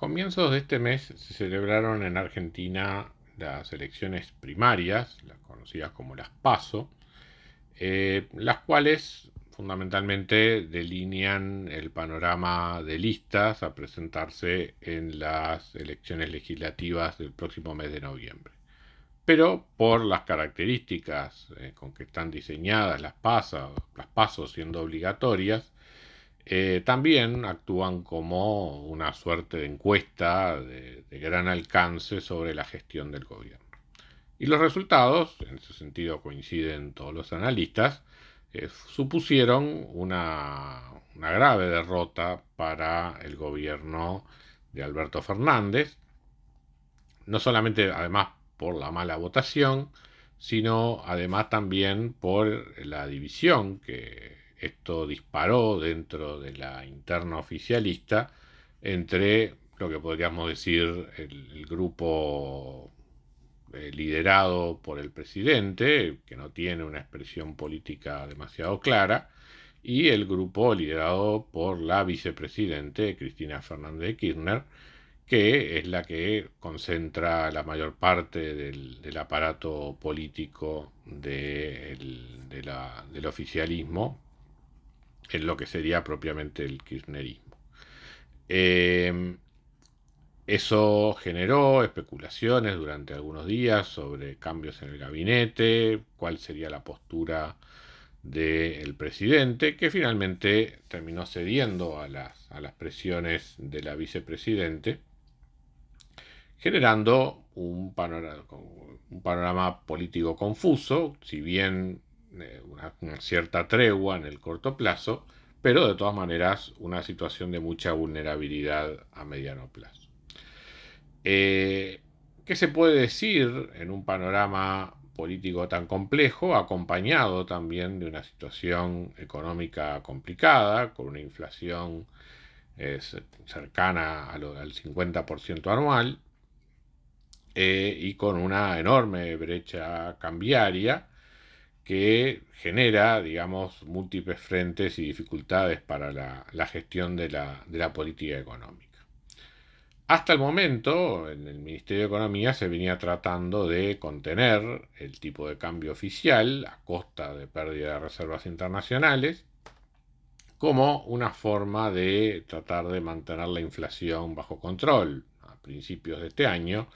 Comienzos de este mes se celebraron en Argentina las elecciones primarias, las conocidas como las PASO, eh, las cuales fundamentalmente delinean el panorama de listas a presentarse en las elecciones legislativas del próximo mes de noviembre. Pero por las características eh, con que están diseñadas las, PASO, las pasos siendo obligatorias, eh, también actúan como una suerte de encuesta de, gran alcance sobre la gestión del gobierno. Y los resultados, en ese sentido coinciden todos los analistas, eh, supusieron una, una grave derrota para el gobierno de Alberto Fernández, no solamente además por la mala votación, sino además también por la división que esto disparó dentro de la interna oficialista entre lo que podríamos decir el, grupo eh, liderado por el presidente, que no tiene una expresión política demasiado clara, y el grupo liderado por la vicepresidente Cristina Fernández de Kirchner, que es la que concentra la mayor parte del, aparato político del oficialismo en lo que sería propiamente el kirchnerismo. Em, eso generó especulaciones durante algunos días sobre cambios en el gabinete, cuál sería la postura del presidente, que finalmente terminó cediendo a las, a las presiones de la vicepresidente, generando un panorama, un panorama político confuso, si bien una, cierta tregua en el corto plazo, pero de todas maneras una situación de mucha vulnerabilidad a mediano plazo. Eh, ¿Qué se puede decir en un panorama político tan complejo, acompañado también de una situación económica complicada, con una inflación cercana al 50% anual eh, y con una enorme brecha cambiaria que genera, digamos, múltiples frentes y dificultades para la, gestión de la, política económica. Hasta el momento, en el Ministerio de Economía se venía tratando de contener el tipo de cambio oficial a costa de pérdida de reservas internacionales, como una forma de tratar de mantener la inflación bajo control. A principios de este año,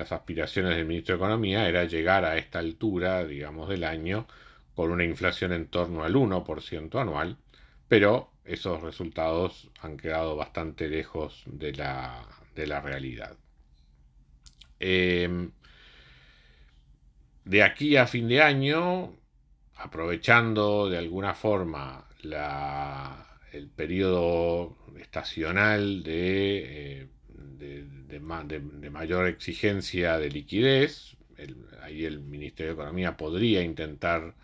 las aspiraciones del ministro de Economía era llegar a esta altura, digamos, del año con una inflación en torno al 1% anual, pero esos resultados han quedado bastante lejos de la, realidad. Em, de aquí a fin de año, aprovechando de alguna forma el periodo estacional de... Eh, de, mayor exigencia de liquidez. ahí el Ministerio de Economía podría intentar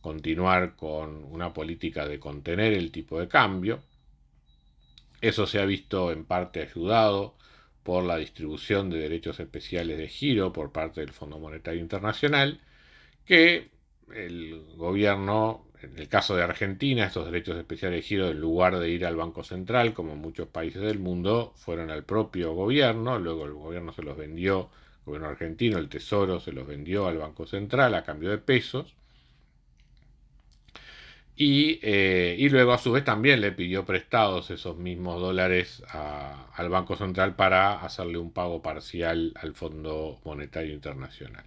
continuar con una política de contener el tipo de cambio. Eso se ha visto en parte ayudado por la distribución de derechos especiales de giro por parte del Fondo Monetario Internacional, que el gobierno en el caso de Argentina, estos derechos especiales de giro, en lugar de ir al Banco Central, como muchos países del mundo, fueron al propio gobierno, luego el gobierno se los vendió, el gobierno argentino, el Tesoro se los vendió al Banco Central a cambio de pesos, y, eh, luego a su vez también le pidió prestados esos mismos dólares al Banco Central para hacerle un pago parcial al Fondo Monetario Internacional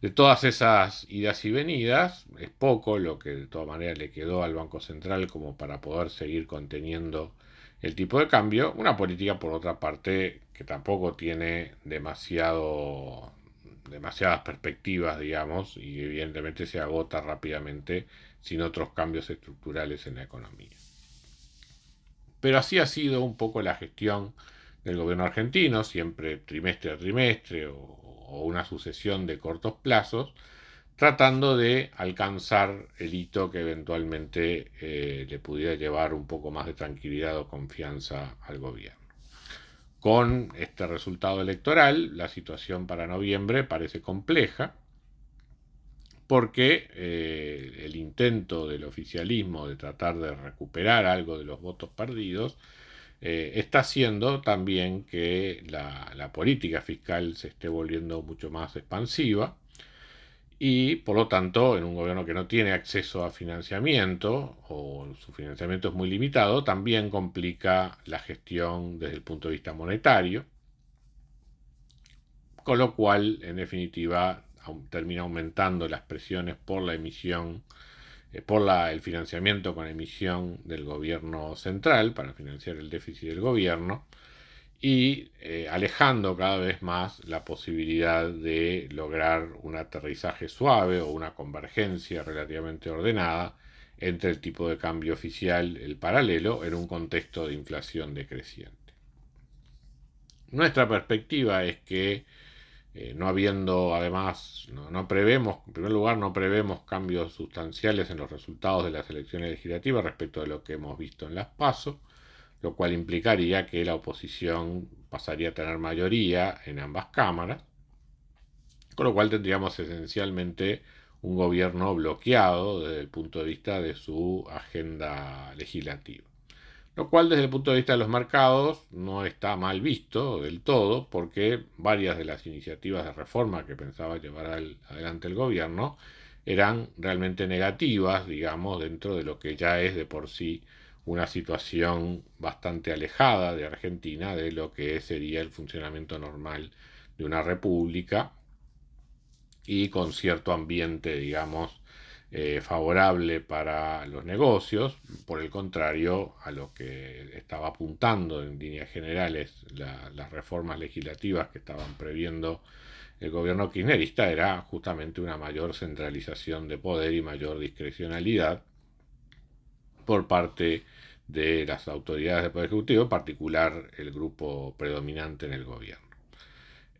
de todas esas idas y venidas, es poco lo que de todas maneras le quedó al Banco Central como para poder seguir conteniendo el tipo de cambio. Una política, por otra parte, que tampoco tiene demasiado, demasiadas perspectivas, digamos, y evidentemente se agota rápidamente sin otros cambios estructurales en la economía. Pero así ha sido un poco la gestión del gobierno argentino, siempre trimestre a trimestre una sucesión de cortos plazos, tratando de alcanzar el hito que eventualmente eh, le pudiera llevar un poco más de tranquilidad o confianza al gobierno. Con este resultado electoral, la situación para noviembre parece compleja, porque eh, el intento del oficialismo de tratar de recuperar algo de los votos perdidos eh, está haciendo también que la, política fiscal se esté volviendo mucho más expansiva y por lo tanto en un gobierno que no tiene acceso a financiamiento o su financiamiento es muy limitado, también complica la gestión desde el punto de vista monetario, con lo cual en definitiva termina aumentando las presiones por la emisión, por la, el financiamiento con emisión del gobierno central para financiar el déficit del gobierno y eh, alejando cada vez más la posibilidad de lograr un aterrizaje suave o una convergencia relativamente ordenada entre el tipo de cambio oficial, el paralelo, en un contexto de inflación decreciente. Nuestra perspectiva es que eh, no habiendo además, no, prevemos, en primer lugar, no prevemos cambios sustanciales en los resultados de las elecciones legislativas respecto de lo que hemos visto en las PASO, lo cual implicaría que la oposición pasaría a tener mayoría en ambas cámaras, con lo cual tendríamos esencialmente un gobierno bloqueado desde el punto de vista de su agenda legislativa lo cual desde el punto de vista de los mercados no está mal visto del todo, porque varias de las iniciativas de reforma que pensaba llevar adelante el gobierno eran realmente negativas, digamos, dentro de lo que ya es de por sí una situación bastante alejada de Argentina de lo que sería el funcionamiento normal de una república y con cierto ambiente, digamos, eh, favorable para los negocios, por el contrario a lo que estaba apuntando en líneas generales las reformas legislativas que estaban previendo el gobierno kirchnerista era justamente una mayor centralización de poder y mayor discrecionalidad por parte de las autoridades del Poder Ejecutivo, en particular el grupo predominante en el gobierno.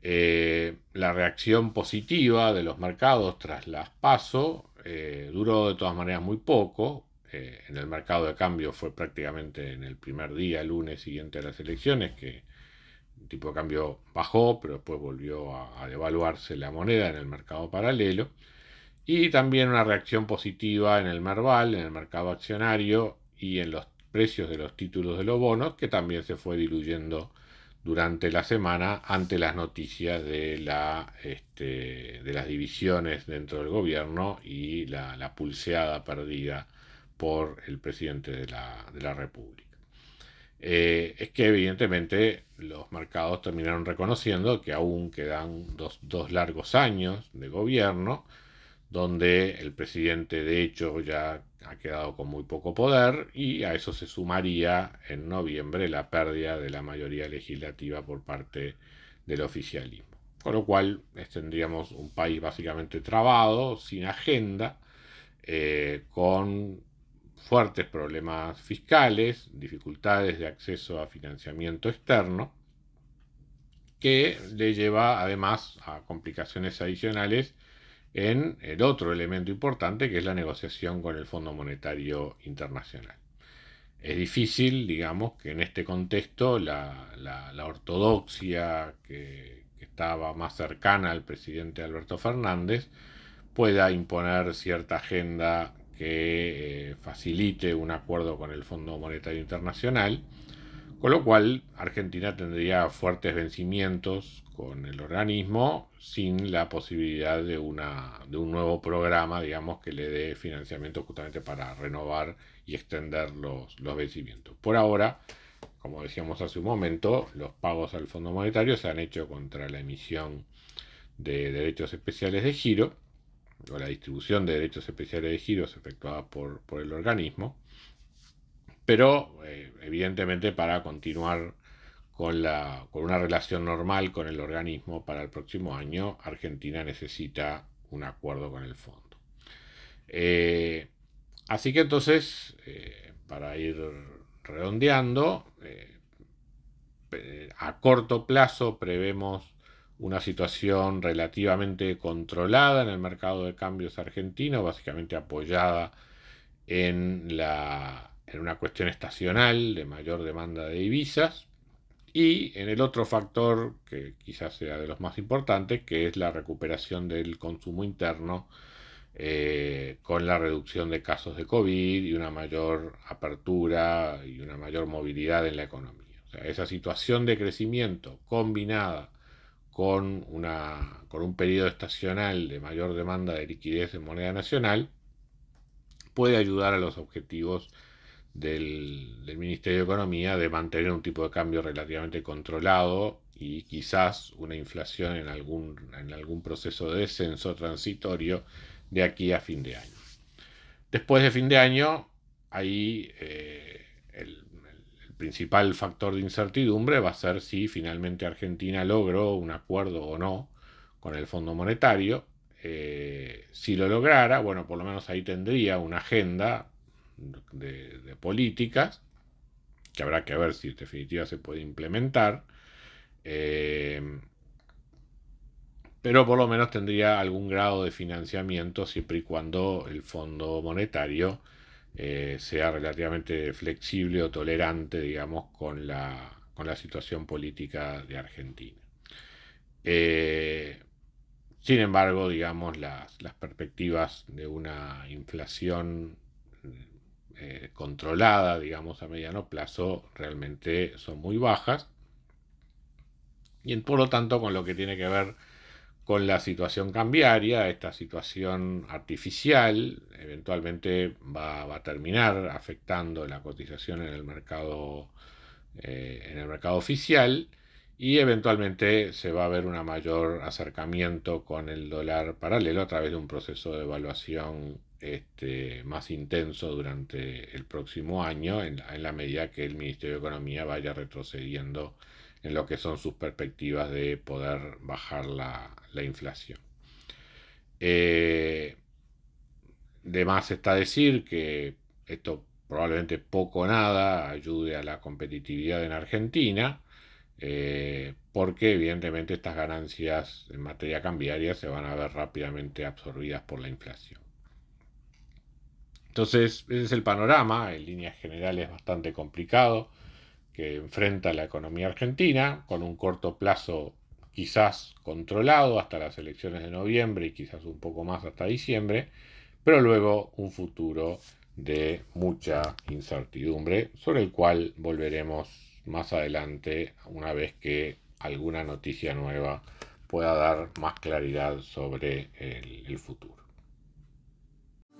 Eh, la reacción positiva de los mercados tras las PASO eh, duró de todas maneras muy poco. Eh, en el mercado de cambio fue prácticamente en el primer día, lunes siguiente a las elecciones, que el tipo de cambio bajó, pero después volvió a, devaluarse la moneda en el mercado paralelo. Y también una reacción positiva en el Merval, en el mercado accionario y en los precios de los títulos de los bonos, que también se fue diluyendo durante la semana ante las noticias de, la, este, de las divisiones dentro del gobierno y la, pulseada perdida por el presidente de la, República. Eh, es que evidentemente los mercados terminaron reconociendo que aún quedan dos, dos largos años de gobierno, donde el presidente de hecho ya ha quedado con muy poco poder y a eso se sumaría en noviembre la pérdida de la mayoría legislativa por parte del oficialismo. Con lo cual tendríamos un país básicamente trabado, sin agenda, eh, con fuertes problemas fiscales, dificultades de acceso a financiamiento externo, que le lleva además a complicaciones adicionales en el otro elemento importante que es la negociación con el Fondo Monetario Internacional. Es difícil, digamos, que en este contexto la, ortodoxia que, estaba más cercana al presidente Alberto Fernández pueda imponer cierta agenda que eh, facilite un acuerdo con el Fondo Monetario Internacional, con lo cual Argentina tendría fuertes vencimientos con el organismo sin la posibilidad de, una, de un nuevo programa, digamos, que le dé financiamiento justamente para renovar y extender los, los vencimientos. Por ahora, como decíamos hace un momento, los pagos al Fondo Monetario se han hecho contra la emisión de derechos especiales de giro, o la distribución de derechos especiales de giro efectuada por, por el organismo, pero eh, evidentemente para continuar con, la, con una relación normal con el organismo para el próximo año, Argentina necesita un acuerdo con el fondo. Eh, así que entonces, eh, para ir redondeando, a corto plazo prevemos una situación relativamente controlada en el mercado de cambios argentino, básicamente apoyada en, la, en una cuestión estacional de mayor demanda de divisas y en el otro factor que quizás sea de los más importantes, que es la recuperación del consumo interno eh, con la reducción de casos de COVID y una mayor apertura y una mayor movilidad en la economía. esa situación de crecimiento combinada con, una, con un periodo estacional de mayor demanda de liquidez en moneda nacional puede ayudar a los objetivos del, Ministerio de Economía de mantener un tipo de cambio relativamente controlado y quizás una inflación en algún, en algún proceso de descenso transitorio de aquí a fin de año. Después de fin de año, ahí eh, el, principal factor de incertidumbre va a ser si finalmente Argentina logró un acuerdo o no con el Fondo Monetario. Eh, si lo lograra, bueno, por lo menos ahí tendría una agenda de, políticas que habrá que ver si en definitiva se puede implementar. Eh, pero por lo menos tendría algún grado de financiamiento siempre y cuando el Fondo Monetario eh, sea relativamente flexible o tolerante, digamos, con la, con la situación política de Argentina. Eh, sin embargo, digamos, las, las, perspectivas de una inflación eh, controlada, digamos, a mediano plazo, realmente son muy bajas. Y por lo tanto, con lo que tiene que ver con la situación cambiaria, esta situación artificial eventualmente va, a terminar afectando la cotización en el mercado, eh, en el mercado oficial y eventualmente se va a ver un mayor acercamiento con el dólar paralelo a través de un proceso de evaluación este, más intenso durante el próximo año en la medida que el Ministerio de Economía vaya retrocediendo en lo que son sus perspectivas de poder bajar la, inflación. Eh, de más está decir que esto probablemente poco o nada ayude a la competitividad en Argentina, eh, porque evidentemente estas ganancias en materia cambiaria se van a ver rápidamente absorbidas por la inflación. Entonces, ese es el panorama, en líneas generales bastante complicado que enfrenta la economía argentina, con un corto plazo quizás controlado hasta las elecciones de noviembre y quizás un poco más hasta diciembre, pero luego un futuro de mucha incertidumbre, sobre el cual volveremos más adelante una vez que alguna noticia nueva pueda dar más claridad sobre el, el futuro.